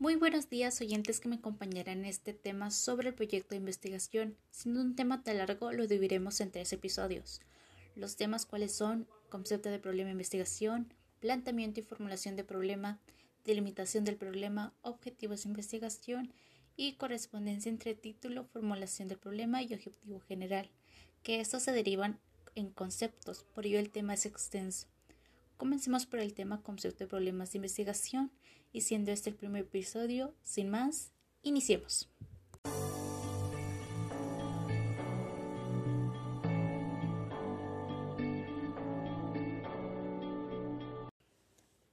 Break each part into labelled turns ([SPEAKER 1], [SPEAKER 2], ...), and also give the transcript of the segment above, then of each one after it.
[SPEAKER 1] Muy buenos días oyentes que me acompañarán en este tema sobre el proyecto de investigación. Siendo un tema tan largo, lo dividiremos en tres episodios. Los temas cuáles son concepto de problema de investigación, planteamiento y formulación de problema, delimitación del problema, objetivos de investigación y correspondencia entre título, formulación del problema y objetivo general, que estos se derivan en conceptos, por ello el tema es extenso. Comencemos por el tema concepto de problemas de investigación y siendo este el primer episodio, sin más, iniciemos.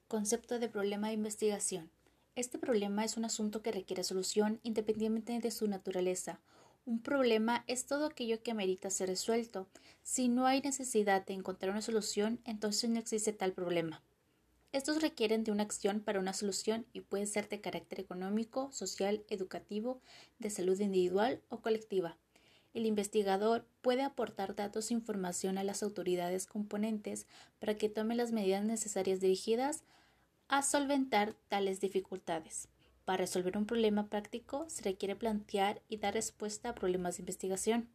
[SPEAKER 1] Concepto de problema de investigación. Este problema es un asunto que requiere solución independientemente de su naturaleza. Un problema es todo aquello que amerita ser resuelto. Si no hay necesidad de encontrar una solución, entonces no existe tal problema. Estos requieren de una acción para una solución y pueden ser de carácter económico, social, educativo, de salud individual o colectiva. El investigador puede aportar datos e información a las autoridades componentes para que tomen las medidas necesarias dirigidas a solventar tales dificultades. Para resolver un problema práctico se requiere plantear y dar respuesta a problemas de investigación.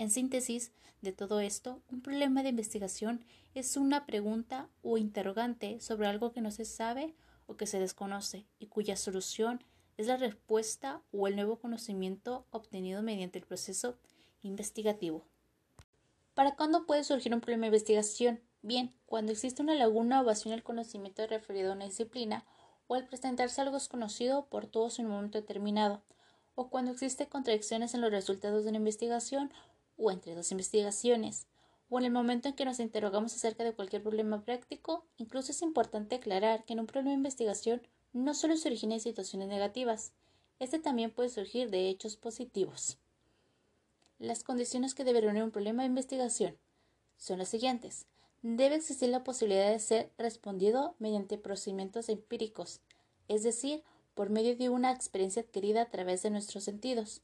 [SPEAKER 1] En síntesis de todo esto, un problema de investigación es una pregunta o interrogante sobre algo que no se sabe o que se desconoce y cuya solución es la respuesta o el nuevo conocimiento obtenido mediante el proceso investigativo. ¿Para cuándo puede surgir un problema de investigación? Bien, cuando existe una laguna o vacío en el conocimiento referido a una disciplina o al presentarse algo desconocido por todos en un momento determinado, o cuando existen contradicciones en los resultados de una investigación o entre dos investigaciones, o en el momento en que nos interrogamos acerca de cualquier problema práctico, incluso es importante aclarar que en un problema de investigación no solo se origina situaciones negativas, este también puede surgir de hechos positivos. Las condiciones que debe reunir un problema de investigación son las siguientes. Debe existir la posibilidad de ser respondido mediante procedimientos empíricos, es decir, por medio de una experiencia adquirida a través de nuestros sentidos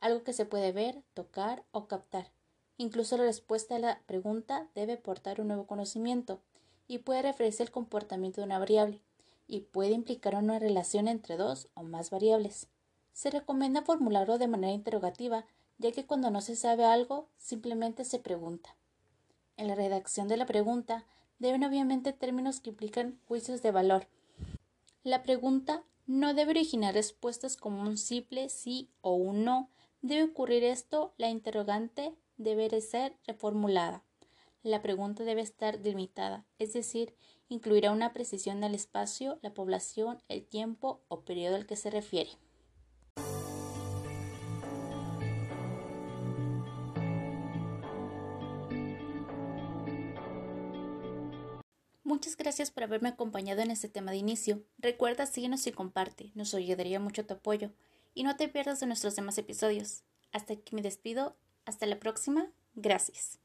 [SPEAKER 1] algo que se puede ver, tocar o captar. Incluso la respuesta a la pregunta debe portar un nuevo conocimiento y puede referirse al comportamiento de una variable y puede implicar una relación entre dos o más variables. Se recomienda formularlo de manera interrogativa, ya que cuando no se sabe algo, simplemente se pregunta. En la redacción de la pregunta deben obviamente términos que implican juicios de valor. La pregunta no debe originar respuestas como un simple sí o un no, Debe ocurrir esto, la interrogante debe ser reformulada. La pregunta debe estar delimitada, es decir, incluirá una precisión del espacio, la población, el tiempo o periodo al que se refiere. Muchas gracias por haberme acompañado en este tema de inicio. Recuerda, síguenos y comparte, nos ayudaría mucho tu apoyo y no te pierdas de nuestros demás episodios. Hasta aquí me despido. Hasta la próxima. Gracias.